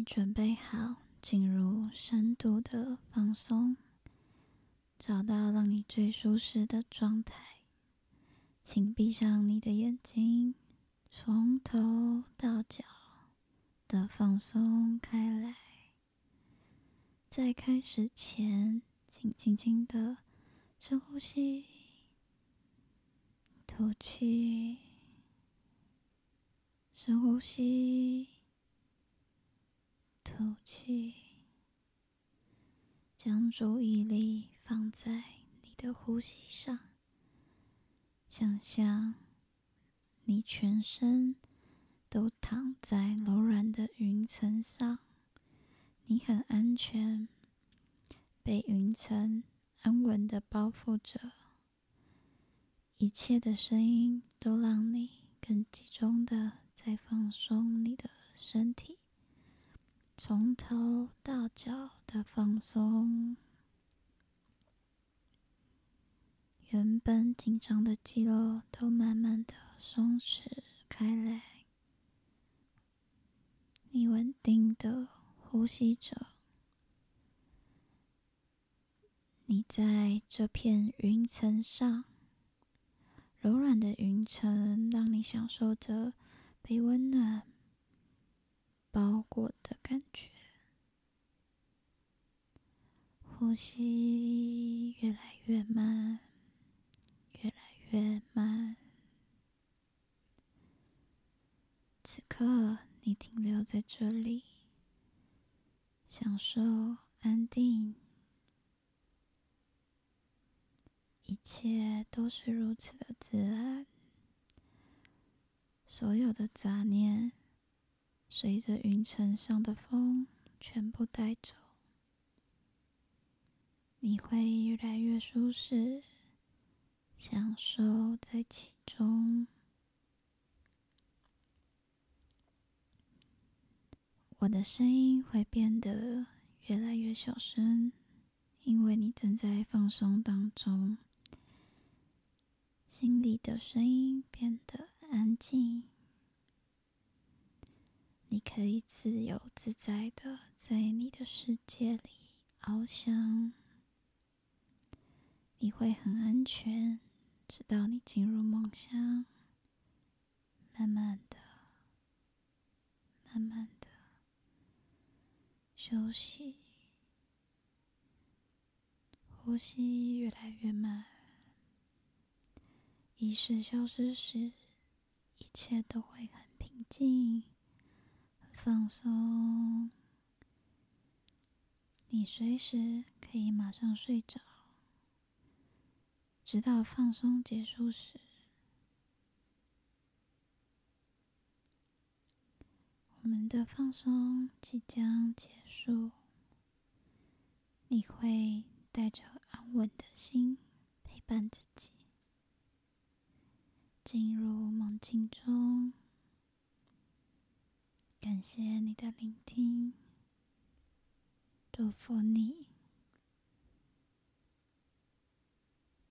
你准备好进入深度的放松，找到让你最舒适的状态，请闭上你的眼睛，从头到脚的放松开来。在开始前，请轻轻的深呼吸，吐气，深呼吸。吐气，将注意力放在你的呼吸上。想象你全身都躺在柔软的云层上，你很安全，被云层安稳的包覆着。一切的声音都让你更集中的在放松你的身体。从头到脚的放松，原本紧张的肌肉都慢慢的松弛开来。你稳定的呼吸着，你在这片云层上，柔软的云层让你享受着被温暖。包裹的感觉，呼吸越来越慢，越来越慢。此刻，你停留在这里，享受安定，一切都是如此的自然，所有的杂念。随着云层上的风全部带走，你会越来越舒适，享受在其中。我的声音会变得越来越小声，因为你正在放松当中，心里的声音变得安静。你可以自由自在的在你的世界里翱翔，你会很安全，直到你进入梦乡。慢慢的，慢慢的休息，呼吸越来越慢，意识消失时，一切都会很平静。放松，你随时可以马上睡着，直到放松结束时。我们的放松即将结束，你会带着安稳的心陪伴自己，进入梦境中。感谢你的聆听，祝福你。